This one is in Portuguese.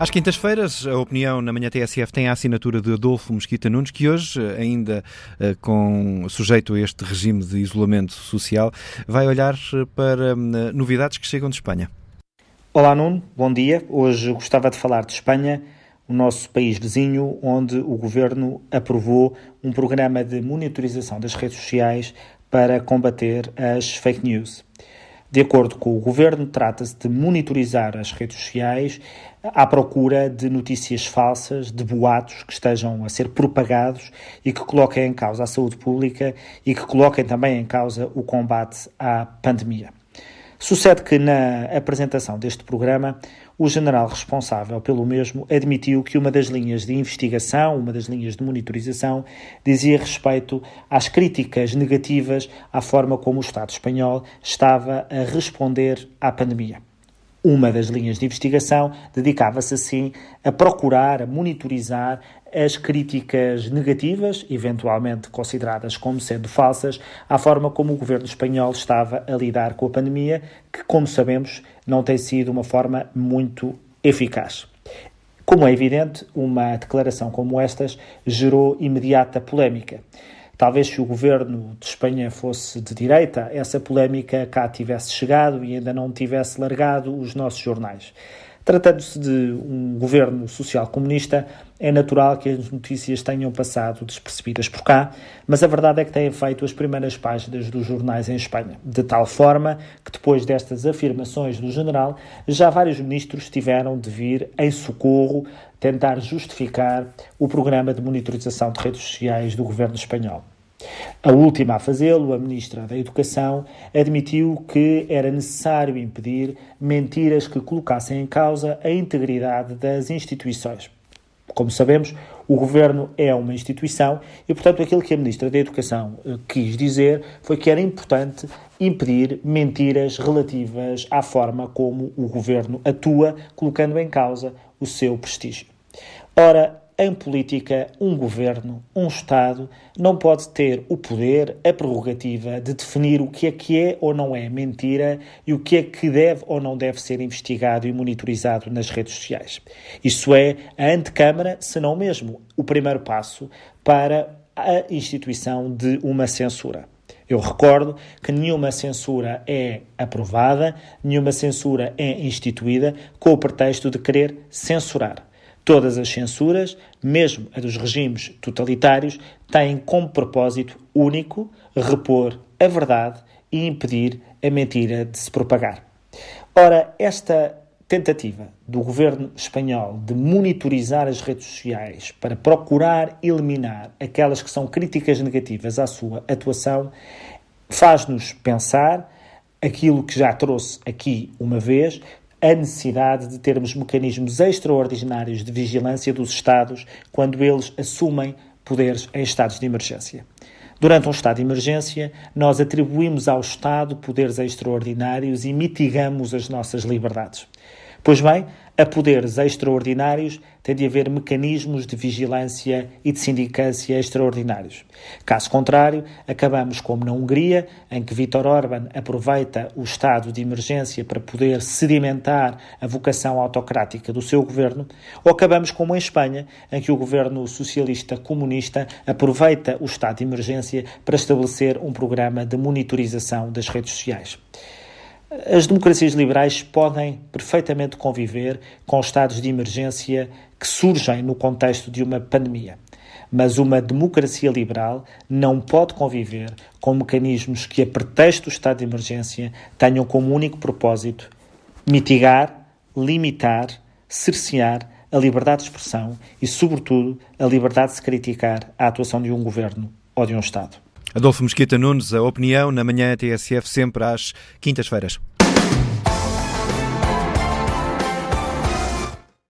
Às quintas-feiras, a opinião na manhã TSF tem a assinatura de Adolfo Mosquita Nunes, que hoje, ainda eh, com sujeito a este regime de isolamento social, vai olhar eh, para hum, novidades que chegam de Espanha. Olá, Nuno, bom dia. Hoje gostava de falar de Espanha, o nosso país vizinho, onde o governo aprovou um programa de monitorização das redes sociais para combater as fake news. De acordo com o governo, trata-se de monitorizar as redes sociais à procura de notícias falsas, de boatos que estejam a ser propagados e que coloquem em causa a saúde pública e que coloquem também em causa o combate à pandemia. Sucede que, na apresentação deste programa, o general responsável pelo mesmo admitiu que uma das linhas de investigação, uma das linhas de monitorização, dizia respeito às críticas negativas à forma como o Estado espanhol estava a responder à pandemia. Uma das linhas de investigação dedicava-se assim a procurar, a monitorizar as críticas negativas, eventualmente consideradas como sendo falsas, à forma como o governo espanhol estava a lidar com a pandemia, que, como sabemos, não tem sido uma forma muito eficaz. Como é evidente, uma declaração como estas gerou imediata polémica. Talvez se o governo de Espanha fosse de direita, essa polémica cá tivesse chegado e ainda não tivesse largado os nossos jornais. Tratando-se de um governo social-comunista, é natural que as notícias tenham passado despercebidas por cá, mas a verdade é que têm feito as primeiras páginas dos jornais em Espanha, de tal forma que depois destas afirmações do general, já vários ministros tiveram de vir em socorro tentar justificar o programa de monitorização de redes sociais do governo espanhol. A última a fazê-lo, a Ministra da Educação, admitiu que era necessário impedir mentiras que colocassem em causa a integridade das instituições. Como sabemos, o governo é uma instituição e, portanto, aquilo que a Ministra da Educação eh, quis dizer foi que era importante impedir mentiras relativas à forma como o governo atua, colocando em causa o seu prestígio. Ora, em política, um governo, um Estado, não pode ter o poder, a prerrogativa de definir o que é que é ou não é mentira e o que é que deve ou não deve ser investigado e monitorizado nas redes sociais. Isso é a antecâmara, se não mesmo o primeiro passo para a instituição de uma censura. Eu recordo que nenhuma censura é aprovada, nenhuma censura é instituída com o pretexto de querer censurar. Todas as censuras, mesmo a dos regimes totalitários, têm como propósito único repor a verdade e impedir a mentira de se propagar. Ora, esta tentativa do governo espanhol de monitorizar as redes sociais para procurar eliminar aquelas que são críticas negativas à sua atuação faz-nos pensar aquilo que já trouxe aqui uma vez, a necessidade de termos mecanismos extraordinários de vigilância dos Estados quando eles assumem poderes em estados de emergência. Durante um estado de emergência, nós atribuímos ao Estado poderes extraordinários e mitigamos as nossas liberdades. Pois bem, a poderes extraordinários tem de haver mecanismos de vigilância e de sindicância extraordinários. Caso contrário, acabamos como na Hungria, em que Vítor Orban aproveita o estado de emergência para poder sedimentar a vocação autocrática do seu governo, ou acabamos como em Espanha, em que o governo socialista comunista aproveita o estado de emergência para estabelecer um programa de monitorização das redes sociais. As democracias liberais podem perfeitamente conviver com estados de emergência que surgem no contexto de uma pandemia. Mas uma democracia liberal não pode conviver com mecanismos que, a pretexto do estado de emergência, tenham como único propósito mitigar, limitar, cercear a liberdade de expressão e, sobretudo, a liberdade de se criticar a atuação de um governo ou de um Estado. Adolfo Mesquita Nunes, a opinião na manhã TSF, sempre às quintas-feiras.